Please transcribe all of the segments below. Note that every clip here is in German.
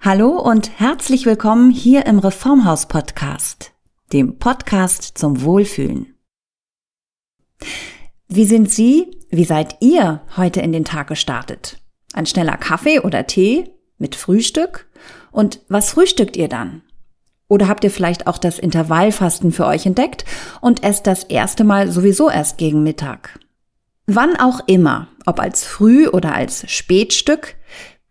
Hallo und herzlich willkommen hier im Reformhaus Podcast, dem Podcast zum Wohlfühlen. Wie sind Sie, wie seid ihr heute in den Tag gestartet? Ein schneller Kaffee oder Tee mit Frühstück? Und was frühstückt ihr dann? Oder habt ihr vielleicht auch das Intervallfasten für euch entdeckt und esst das erste Mal sowieso erst gegen Mittag? Wann auch immer, ob als Früh- oder als Spätstück,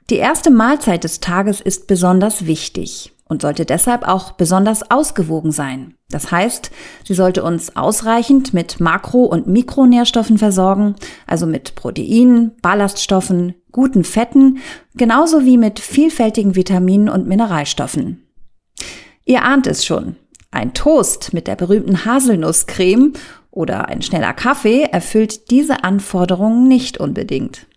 die erste Mahlzeit des Tages ist besonders wichtig und sollte deshalb auch besonders ausgewogen sein. Das heißt, sie sollte uns ausreichend mit Makro- und Mikronährstoffen versorgen, also mit Proteinen, Ballaststoffen, guten Fetten, genauso wie mit vielfältigen Vitaminen und Mineralstoffen. Ihr ahnt es schon. Ein Toast mit der berühmten Haselnusscreme oder ein schneller Kaffee erfüllt diese Anforderungen nicht unbedingt.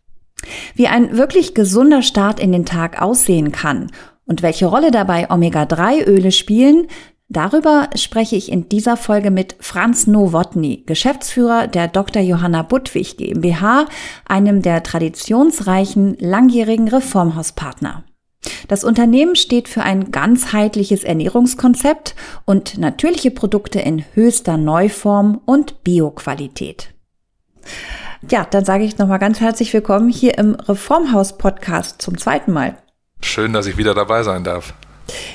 Wie ein wirklich gesunder Start in den Tag aussehen kann und welche Rolle dabei Omega-3-Öle spielen, darüber spreche ich in dieser Folge mit Franz Nowotny, Geschäftsführer der Dr. Johanna Budwig GmbH, einem der traditionsreichen langjährigen Reformhauspartner. Das Unternehmen steht für ein ganzheitliches Ernährungskonzept und natürliche Produkte in höchster Neuform und Bioqualität. Ja, dann sage ich nochmal ganz herzlich willkommen hier im Reformhaus-Podcast zum zweiten Mal. Schön, dass ich wieder dabei sein darf.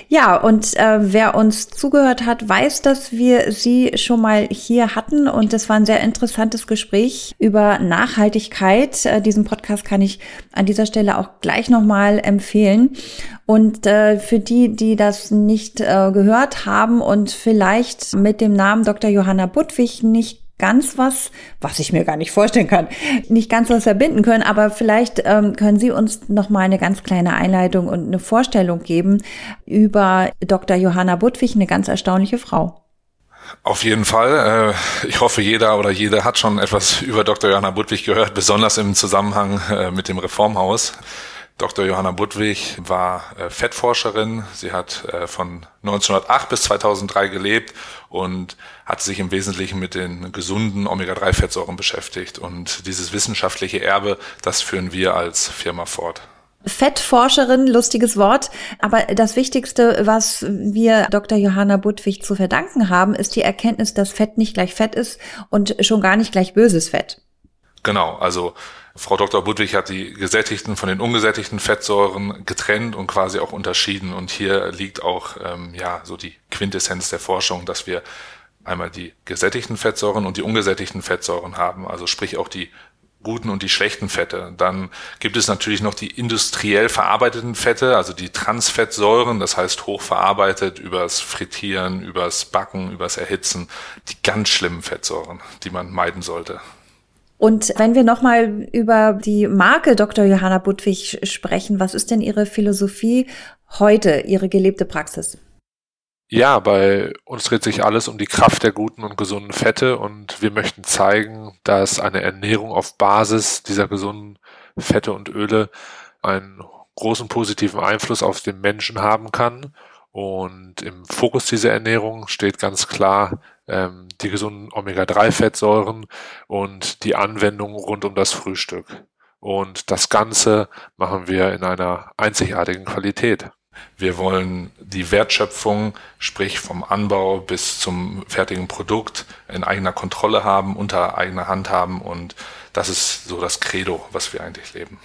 Ja, und äh, wer uns zugehört hat, weiß, dass wir Sie schon mal hier hatten und es war ein sehr interessantes Gespräch über Nachhaltigkeit. Äh, diesen Podcast kann ich an dieser Stelle auch gleich nochmal empfehlen. Und äh, für die, die das nicht äh, gehört haben und vielleicht mit dem Namen Dr. Johanna Budwig nicht ganz was, was ich mir gar nicht vorstellen kann, nicht ganz was verbinden können, aber vielleicht ähm, können Sie uns noch mal eine ganz kleine Einleitung und eine Vorstellung geben über Dr. Johanna Budwig, eine ganz erstaunliche Frau. Auf jeden Fall. Äh, ich hoffe, jeder oder jede hat schon etwas über Dr. Johanna Budwig gehört, besonders im Zusammenhang äh, mit dem Reformhaus. Dr. Johanna Budwig war äh, Fettforscherin. Sie hat äh, von 1908 bis 2003 gelebt und hat sich im Wesentlichen mit den gesunden Omega-3-Fettsäuren beschäftigt. Und dieses wissenschaftliche Erbe, das führen wir als Firma fort. Fettforscherin, lustiges Wort. Aber das Wichtigste, was wir Dr. Johanna Budwig zu verdanken haben, ist die Erkenntnis, dass Fett nicht gleich Fett ist und schon gar nicht gleich böses Fett. Genau, also Frau Dr. Budwig hat die gesättigten von den ungesättigten Fettsäuren getrennt und quasi auch unterschieden. Und hier liegt auch ähm, ja so die Quintessenz der Forschung, dass wir einmal die gesättigten Fettsäuren und die ungesättigten Fettsäuren haben, also sprich auch die guten und die schlechten Fette. Dann gibt es natürlich noch die industriell verarbeiteten Fette, also die Transfettsäuren, das heißt hochverarbeitet übers Frittieren, übers Backen, übers Erhitzen, die ganz schlimmen Fettsäuren, die man meiden sollte. Und wenn wir nochmal über die Marke Dr. Johanna Budwig sprechen, was ist denn Ihre Philosophie heute, Ihre gelebte Praxis? Ja, bei uns dreht sich alles um die Kraft der guten und gesunden Fette und wir möchten zeigen, dass eine Ernährung auf Basis dieser gesunden Fette und Öle einen großen positiven Einfluss auf den Menschen haben kann. Und im Fokus dieser Ernährung steht ganz klar ähm, die gesunden Omega-3-Fettsäuren und die Anwendung rund um das Frühstück. Und das Ganze machen wir in einer einzigartigen Qualität. Wir wollen die Wertschöpfung, sprich vom Anbau bis zum fertigen Produkt, in eigener Kontrolle haben, unter eigener Hand haben und das ist so das Credo, was wir eigentlich leben.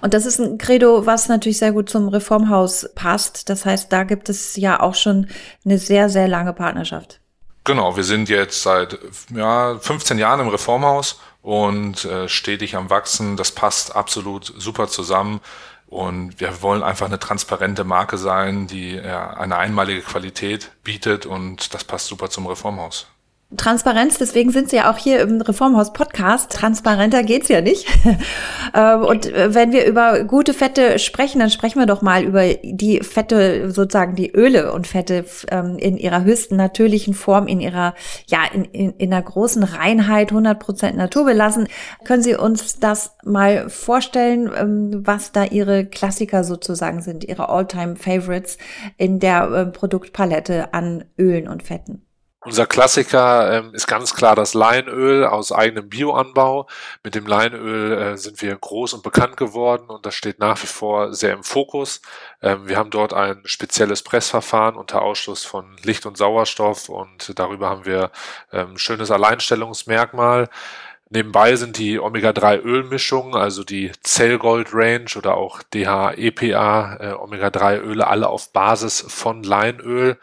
Und das ist ein Credo, was natürlich sehr gut zum Reformhaus passt. Das heißt, da gibt es ja auch schon eine sehr, sehr lange Partnerschaft. Genau, wir sind jetzt seit ja, 15 Jahren im Reformhaus und äh, stetig am Wachsen. Das passt absolut super zusammen. Und wir wollen einfach eine transparente Marke sein, die ja, eine einmalige Qualität bietet und das passt super zum Reformhaus. Transparenz, deswegen sind Sie ja auch hier im Reformhaus Podcast. Transparenter geht's ja nicht. Ähm, und äh, wenn wir über gute Fette sprechen, dann sprechen wir doch mal über die Fette, sozusagen die Öle und Fette ähm, in ihrer höchsten natürlichen Form, in ihrer, ja, in, in, in einer großen Reinheit, 100 Prozent naturbelassen. Können Sie uns das mal vorstellen, ähm, was da Ihre Klassiker sozusagen sind, Ihre All-Time-Favorites in der Produktpalette an Ölen und Fetten? Unser Klassiker ähm, ist ganz klar das Leinöl aus eigenem Bioanbau. Mit dem Leinöl äh, sind wir groß und bekannt geworden und das steht nach wie vor sehr im Fokus. Ähm, wir haben dort ein spezielles Pressverfahren unter Ausschluss von Licht und Sauerstoff und darüber haben wir ähm, schönes Alleinstellungsmerkmal. Nebenbei sind die Omega-3-Ölmischungen, also die Zellgold Range oder auch DHA, EPA, äh, Omega-3-Öle, alle auf Basis von Leinöl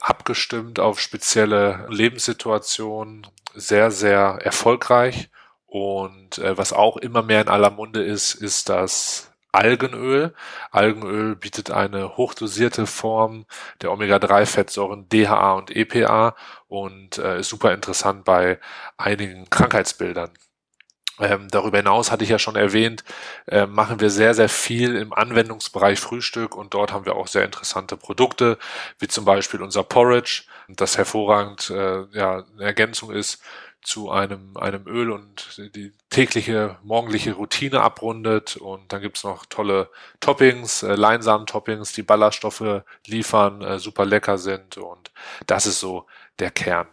abgestimmt auf spezielle Lebenssituationen, sehr, sehr erfolgreich. Und äh, was auch immer mehr in aller Munde ist, ist das Algenöl. Algenöl bietet eine hochdosierte Form der Omega-3-Fettsäuren DHA und EPA und äh, ist super interessant bei einigen Krankheitsbildern. Ähm, darüber hinaus hatte ich ja schon erwähnt, äh, machen wir sehr, sehr viel im Anwendungsbereich Frühstück und dort haben wir auch sehr interessante Produkte, wie zum Beispiel unser Porridge, das hervorragend äh, ja, eine Ergänzung ist zu einem, einem Öl und die tägliche morgendliche Routine abrundet. Und dann gibt's noch tolle Toppings, äh, Leinsamen-Toppings, die Ballaststoffe liefern, äh, super lecker sind. Und das ist so der Kern.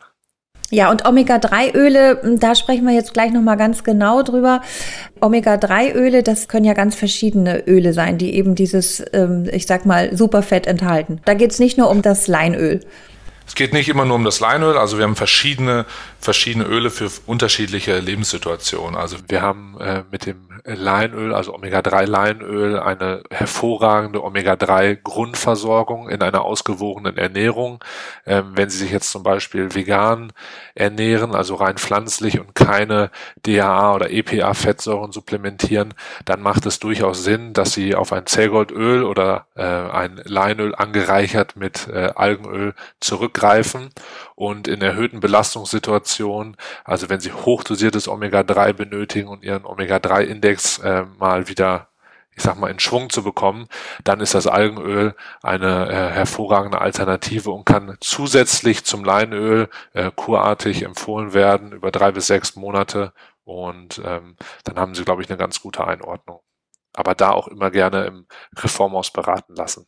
Ja, und Omega-3-Öle, hm, da sprechen wir jetzt gleich nochmal ganz genau drüber. Omega-3-Öle, das können ja ganz verschiedene Öle sein, die eben dieses, ähm, ich sag mal, Superfett enthalten. Da geht's nicht nur um das Leinöl. Es geht nicht immer nur um das Leinöl, also wir haben verschiedene, verschiedene Öle für unterschiedliche Lebenssituationen. Also wir haben äh, mit dem Leinöl, also Omega-3-Leinöl, eine hervorragende Omega-3-Grundversorgung in einer ausgewogenen Ernährung. Ähm, wenn Sie sich jetzt zum Beispiel vegan ernähren, also rein pflanzlich und keine DHA oder EPA-Fettsäuren supplementieren, dann macht es durchaus Sinn, dass Sie auf ein Zellgoldöl oder äh, ein Leinöl angereichert mit äh, Algenöl zurückgreifen und in erhöhten Belastungssituationen, also wenn Sie hochdosiertes Omega-3 benötigen und Ihren Omega-3-Index äh, mal wieder ich sag mal, in Schwung zu bekommen, dann ist das Algenöl eine äh, hervorragende Alternative und kann zusätzlich zum Leinöl äh, kurartig empfohlen werden über drei bis sechs Monate und ähm, dann haben Sie, glaube ich, eine ganz gute Einordnung. Aber da auch immer gerne im Reformhaus beraten lassen.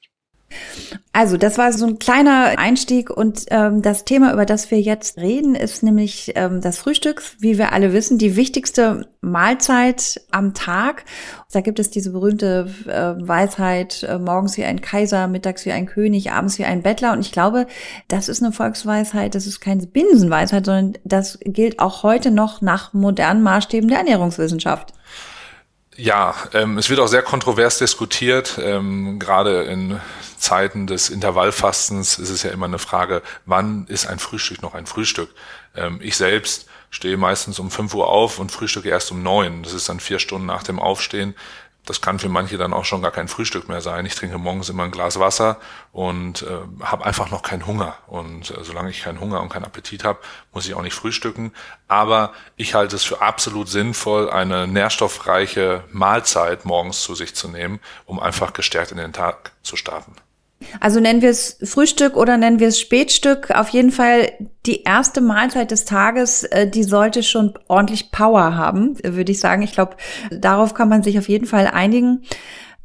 Also, das war so ein kleiner Einstieg und ähm, das Thema, über das wir jetzt reden, ist nämlich ähm, das Frühstück. Wie wir alle wissen, die wichtigste Mahlzeit am Tag. Da gibt es diese berühmte äh, Weisheit, äh, morgens wie ein Kaiser, mittags wie ein König, abends wie ein Bettler. Und ich glaube, das ist eine Volksweisheit, das ist keine Binsenweisheit, sondern das gilt auch heute noch nach modernen Maßstäben der Ernährungswissenschaft. Ja, ähm, es wird auch sehr kontrovers diskutiert. Ähm, gerade in Zeiten des Intervallfastens ist es ja immer eine Frage, wann ist ein Frühstück noch ein Frühstück? Ähm, ich selbst stehe meistens um 5 Uhr auf und frühstücke erst um 9. Das ist dann vier Stunden nach dem Aufstehen das kann für manche dann auch schon gar kein Frühstück mehr sein. Ich trinke morgens immer ein Glas Wasser und äh, habe einfach noch keinen Hunger. Und äh, solange ich keinen Hunger und keinen Appetit habe, muss ich auch nicht frühstücken. Aber ich halte es für absolut sinnvoll, eine nährstoffreiche Mahlzeit morgens zu sich zu nehmen, um einfach gestärkt in den Tag zu starten. Also nennen wir es Frühstück oder nennen wir es Spätstück. Auf jeden Fall die erste Mahlzeit des Tages, äh, die sollte schon ordentlich Power haben, würde ich sagen. Ich glaube, darauf kann man sich auf jeden Fall einigen.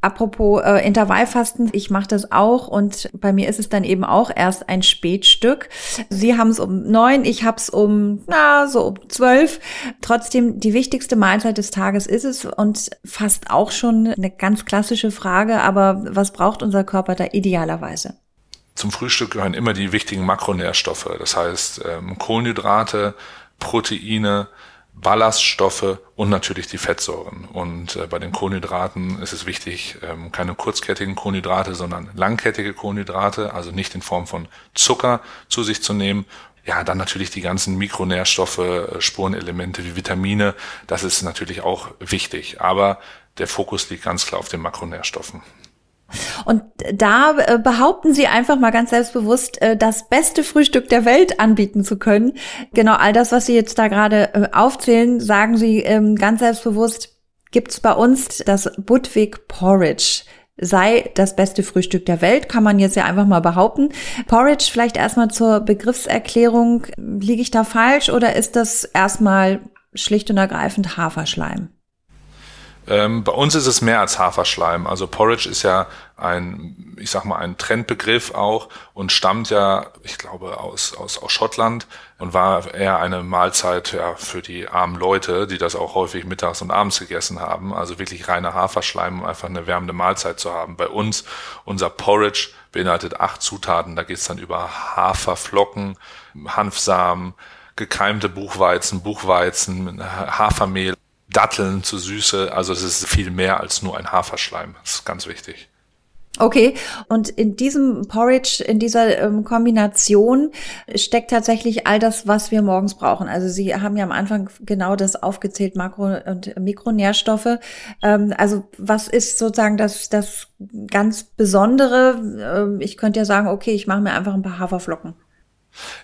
Apropos äh, Intervallfasten, ich mache das auch und bei mir ist es dann eben auch erst ein Spätstück. Sie haben es um neun, ich hab's um, na, so um zwölf. Trotzdem, die wichtigste Mahlzeit des Tages ist es und fast auch schon eine ganz klassische Frage, aber was braucht unser Körper da idealerweise? Zum Frühstück gehören immer die wichtigen Makronährstoffe, das heißt ähm, Kohlenhydrate, Proteine, Ballaststoffe und natürlich die Fettsäuren. Und äh, bei den Kohlenhydraten ist es wichtig, ähm, keine kurzkettigen Kohlenhydrate, sondern langkettige Kohlenhydrate, also nicht in Form von Zucker zu sich zu nehmen. Ja, dann natürlich die ganzen Mikronährstoffe, äh, Spurenelemente wie Vitamine, das ist natürlich auch wichtig. Aber der Fokus liegt ganz klar auf den Makronährstoffen. Und da äh, behaupten sie einfach mal ganz selbstbewusst, äh, das beste Frühstück der Welt anbieten zu können. Genau all das, was sie jetzt da gerade äh, aufzählen, sagen sie ähm, ganz selbstbewusst, gibt's bei uns das Budwig Porridge sei das beste Frühstück der Welt, kann man jetzt ja einfach mal behaupten. Porridge vielleicht erstmal zur Begriffserklärung. Liege ich da falsch oder ist das erstmal schlicht und ergreifend Haferschleim? Ähm, bei uns ist es mehr als Haferschleim. Also Porridge ist ja ein, ich sag mal, ein Trendbegriff auch und stammt ja, ich glaube, aus, aus, aus Schottland und war eher eine Mahlzeit ja, für die armen Leute, die das auch häufig mittags und abends gegessen haben. Also wirklich reiner Haferschleim, um einfach eine wärmende Mahlzeit zu haben. Bei uns, unser Porridge beinhaltet acht Zutaten. Da geht's dann über Haferflocken, Hanfsamen, gekeimte Buchweizen, Buchweizen, Hafermehl, Datteln zu Süße. Also es ist viel mehr als nur ein Haferschleim. Das ist ganz wichtig. Okay, und in diesem Porridge, in dieser ähm, Kombination steckt tatsächlich all das, was wir morgens brauchen. Also Sie haben ja am Anfang genau das aufgezählt, Makro- und Mikronährstoffe. Ähm, also was ist sozusagen das, das ganz Besondere? Ähm, ich könnte ja sagen, okay, ich mache mir einfach ein paar Haferflocken.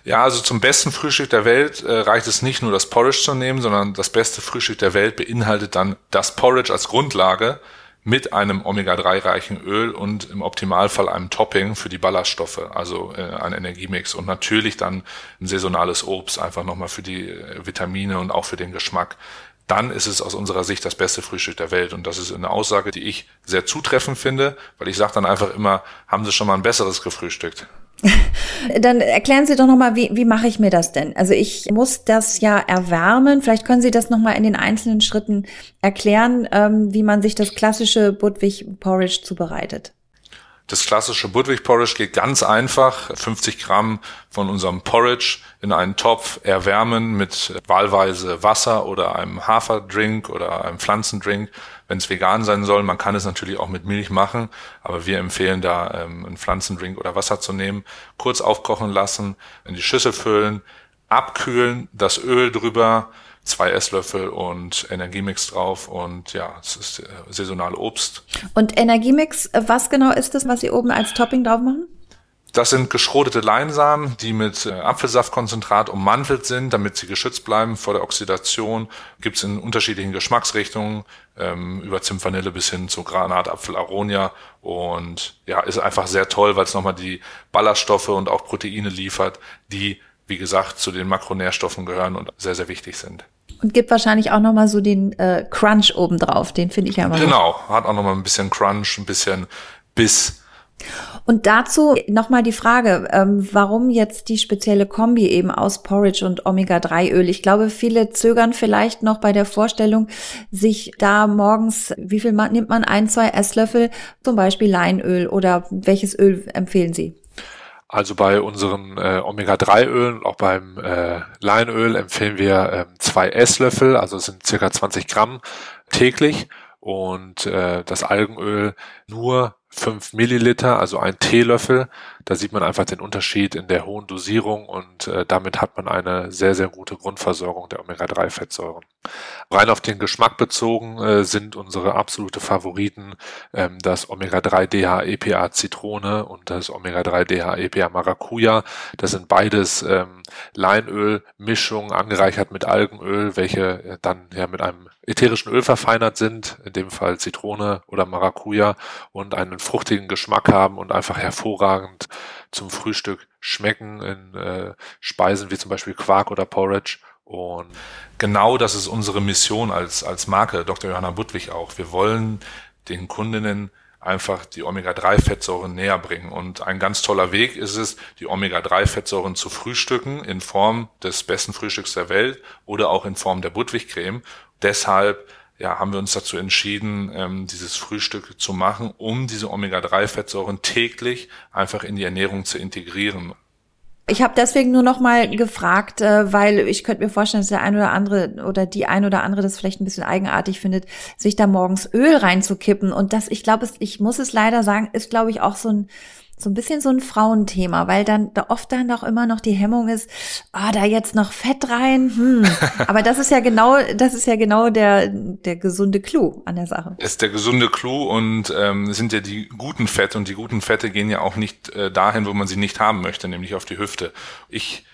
Ja, also zum besten Frühstück der Welt äh, reicht es nicht nur das Porridge zu nehmen, sondern das beste Frühstück der Welt beinhaltet dann das Porridge als Grundlage mit einem Omega-3-reichen Öl und im Optimalfall einem Topping für die Ballaststoffe, also äh, ein Energiemix und natürlich dann ein saisonales Obst, einfach nochmal für die äh, Vitamine und auch für den Geschmack. Dann ist es aus unserer Sicht das beste Frühstück der Welt. Und das ist eine Aussage, die ich sehr zutreffend finde, weil ich sage dann einfach immer, haben Sie schon mal ein besseres gefrühstückt? Dann erklären Sie doch nochmal, wie, wie mache ich mir das denn? Also ich muss das ja erwärmen. Vielleicht können Sie das nochmal in den einzelnen Schritten erklären, ähm, wie man sich das klassische Budwig Porridge zubereitet. Das klassische Budwig Porridge geht ganz einfach. 50 Gramm von unserem Porridge in einen Topf erwärmen mit wahlweise Wasser oder einem Haferdrink oder einem Pflanzendrink, wenn es vegan sein soll. Man kann es natürlich auch mit Milch machen, aber wir empfehlen da ähm, einen Pflanzendrink oder Wasser zu nehmen. Kurz aufkochen lassen, in die Schüssel füllen, abkühlen, das Öl drüber, zwei Esslöffel und Energiemix drauf und ja, es ist äh, saisonale Obst. Und Energiemix, äh, was genau ist das, was Sie oben als Topping drauf machen? Das sind geschrotete Leinsamen, die mit äh, Apfelsaftkonzentrat ummantelt sind, damit sie geschützt bleiben vor der Oxidation. Gibt es in unterschiedlichen Geschmacksrichtungen, ähm, über Zimtvanille bis hin zu Granatapfel Aronia. Und ja, ist einfach sehr toll, weil es nochmal die Ballaststoffe und auch Proteine liefert, die, wie gesagt, zu den Makronährstoffen gehören und sehr, sehr wichtig sind. Und gibt wahrscheinlich auch nochmal so den äh, Crunch obendrauf. Den finde ich ja immer. Genau, hat auch nochmal ein bisschen Crunch, ein bisschen Biss. Und dazu nochmal die Frage, ähm, warum jetzt die spezielle Kombi eben aus Porridge und Omega-3-Öl? Ich glaube, viele zögern vielleicht noch bei der Vorstellung, sich da morgens, wie viel nimmt man? Ein, zwei Esslöffel, zum Beispiel Leinöl oder welches Öl empfehlen Sie? Also bei unseren äh, Omega-3-Ölen, auch beim äh, Leinöl empfehlen wir äh, zwei Esslöffel, also sind circa 20 Gramm täglich. Und äh, das Algenöl nur 5 Milliliter, also ein Teelöffel. Da sieht man einfach den Unterschied in der hohen Dosierung und äh, damit hat man eine sehr, sehr gute Grundversorgung der Omega-3-Fettsäuren. Rein auf den Geschmack bezogen äh, sind unsere absolute Favoriten ähm, das Omega-3-DHA-EPA Zitrone und das Omega-3-DHA-EPA Maracuja. Das sind beides ähm, Leinölmischungen angereichert mit Algenöl, welche äh, dann ja mit einem ätherischen Öl verfeinert sind, in dem Fall Zitrone oder Maracuja und einen fruchtigen Geschmack haben und einfach hervorragend zum Frühstück schmecken in äh, Speisen wie zum Beispiel Quark oder Porridge. Und genau das ist unsere Mission als, als Marke, Dr. Johanna Budwig auch. Wir wollen den Kundinnen einfach die Omega-3-Fettsäuren näher bringen. Und ein ganz toller Weg ist es, die Omega-3-Fettsäuren zu frühstücken in Form des besten Frühstücks der Welt oder auch in Form der Budwig-Creme. Deshalb ja, haben wir uns dazu entschieden, ähm, dieses Frühstück zu machen, um diese Omega-3-Fettsäuren täglich einfach in die Ernährung zu integrieren. Ich habe deswegen nur noch mal gefragt, äh, weil ich könnte mir vorstellen, dass der ein oder andere oder die ein oder andere das vielleicht ein bisschen eigenartig findet, sich da morgens Öl reinzukippen. Und das, ich glaube, ich muss es leider sagen, ist, glaube ich, auch so ein so ein bisschen so ein Frauenthema, weil dann da oft dann auch immer noch die Hemmung ist, ah, da jetzt noch Fett rein. Hm. Aber das ist ja genau, das ist ja genau der der gesunde Clou an der Sache. Das ist der gesunde Clou und ähm, sind ja die guten Fette und die guten Fette gehen ja auch nicht äh, dahin, wo man sie nicht haben möchte, nämlich auf die Hüfte. Ich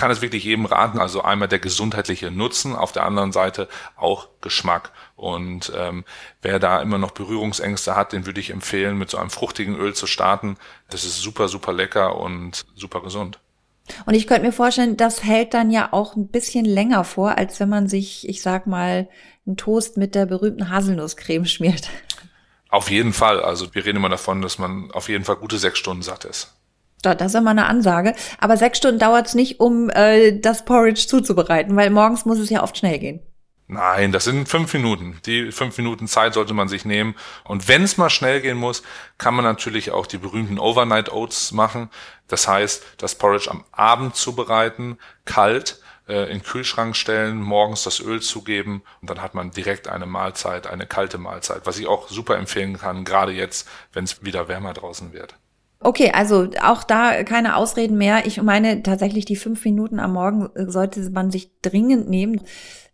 kann es wirklich jedem raten, also einmal der gesundheitliche Nutzen, auf der anderen Seite auch Geschmack. Und ähm, wer da immer noch Berührungsängste hat, den würde ich empfehlen, mit so einem fruchtigen Öl zu starten. Das ist super, super lecker und super gesund. Und ich könnte mir vorstellen, das hält dann ja auch ein bisschen länger vor, als wenn man sich, ich sag mal, einen Toast mit der berühmten Haselnusscreme schmiert. Auf jeden Fall. Also wir reden immer davon, dass man auf jeden Fall gute sechs Stunden satt ist. Das ist immer eine Ansage. Aber sechs Stunden dauert es nicht, um äh, das Porridge zuzubereiten, weil morgens muss es ja oft schnell gehen. Nein, das sind fünf Minuten. Die fünf Minuten Zeit sollte man sich nehmen. Und wenn es mal schnell gehen muss, kann man natürlich auch die berühmten Overnight Oats machen. Das heißt, das Porridge am Abend zubereiten, kalt, äh, in den Kühlschrank stellen, morgens das Öl zugeben und dann hat man direkt eine Mahlzeit, eine kalte Mahlzeit, was ich auch super empfehlen kann, gerade jetzt, wenn es wieder wärmer draußen wird. Okay, also auch da keine Ausreden mehr. Ich meine tatsächlich, die fünf Minuten am Morgen sollte man sich dringend nehmen.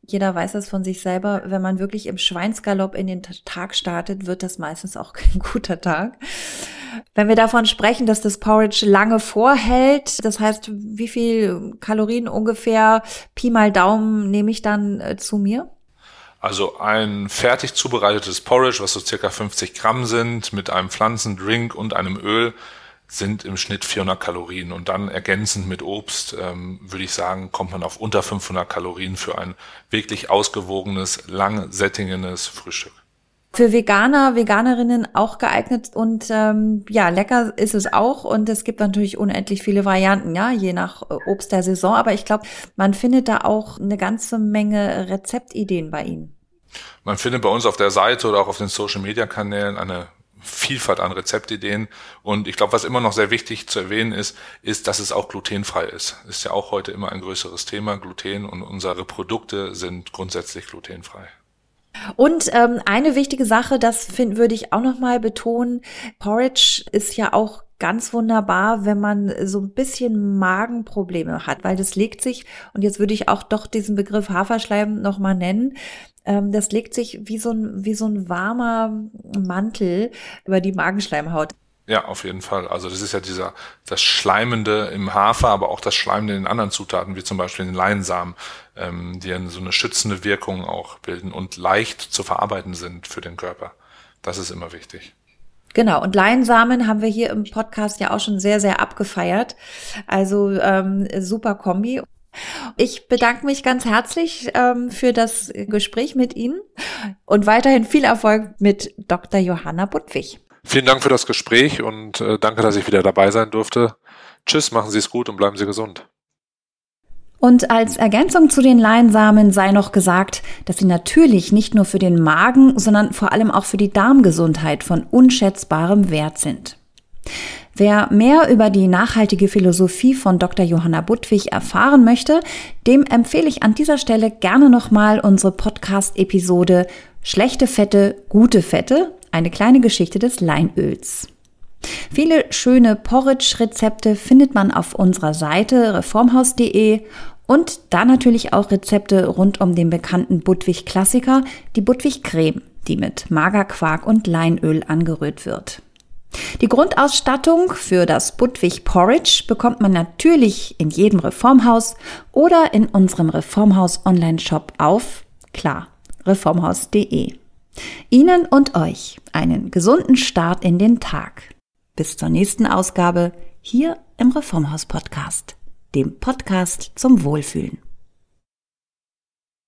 Jeder weiß das von sich selber. Wenn man wirklich im Schweinsgalopp in den Tag startet, wird das meistens auch kein guter Tag. Wenn wir davon sprechen, dass das Porridge lange vorhält, das heißt, wie viel Kalorien ungefähr Pi mal Daumen nehme ich dann äh, zu mir? Also ein fertig zubereitetes Porridge, was so circa 50 Gramm sind, mit einem Pflanzendrink und einem Öl, sind im Schnitt 400 Kalorien. Und dann ergänzend mit Obst, ähm, würde ich sagen, kommt man auf unter 500 Kalorien für ein wirklich ausgewogenes, lang sättigendes Frühstück. Für Veganer, Veganerinnen auch geeignet und ähm, ja, lecker ist es auch und es gibt natürlich unendlich viele Varianten, ja, je nach äh, Obst der Saison. Aber ich glaube, man findet da auch eine ganze Menge Rezeptideen bei Ihnen. Man findet bei uns auf der Seite oder auch auf den Social Media Kanälen eine Vielfalt an Rezeptideen. Und ich glaube, was immer noch sehr wichtig zu erwähnen ist, ist, dass es auch glutenfrei ist. Ist ja auch heute immer ein größeres Thema, Gluten und unsere Produkte sind grundsätzlich glutenfrei. Und ähm, eine wichtige Sache, das find, würde ich auch noch mal betonen, Porridge ist ja auch ganz wunderbar, wenn man so ein bisschen Magenprobleme hat, weil das legt sich, und jetzt würde ich auch doch diesen Begriff Haferschleim noch mal nennen, ähm, das legt sich wie so, ein, wie so ein warmer Mantel über die Magenschleimhaut. Ja, auf jeden Fall. Also das ist ja dieser das Schleimende im Hafer, aber auch das Schleimende in anderen Zutaten, wie zum Beispiel den Leinsamen, ähm, die so eine schützende Wirkung auch bilden und leicht zu verarbeiten sind für den Körper. Das ist immer wichtig. Genau, und Leinsamen haben wir hier im Podcast ja auch schon sehr, sehr abgefeiert. Also ähm, super Kombi. Ich bedanke mich ganz herzlich ähm, für das Gespräch mit Ihnen und weiterhin viel Erfolg mit Dr. Johanna Budwig. Vielen Dank für das Gespräch und äh, danke, dass ich wieder dabei sein durfte. Tschüss, machen Sie es gut und bleiben Sie gesund. Und als Ergänzung zu den Leinsamen sei noch gesagt, dass sie natürlich nicht nur für den Magen, sondern vor allem auch für die Darmgesundheit von unschätzbarem Wert sind. Wer mehr über die nachhaltige Philosophie von Dr. Johanna Budwig erfahren möchte, dem empfehle ich an dieser Stelle gerne nochmal unsere Podcast-Episode Schlechte Fette, gute Fette eine kleine Geschichte des Leinöls. Viele schöne Porridge-Rezepte findet man auf unserer Seite reformhaus.de und da natürlich auch Rezepte rund um den bekannten Budwig-Klassiker, die Budwig-Creme, die mit Magerquark und Leinöl angerührt wird. Die Grundausstattung für das Budwig Porridge bekommt man natürlich in jedem Reformhaus oder in unserem Reformhaus Online-Shop auf, klar, reformhaus.de. Ihnen und euch einen gesunden Start in den Tag. Bis zur nächsten Ausgabe hier im Reformhaus Podcast, dem Podcast zum Wohlfühlen.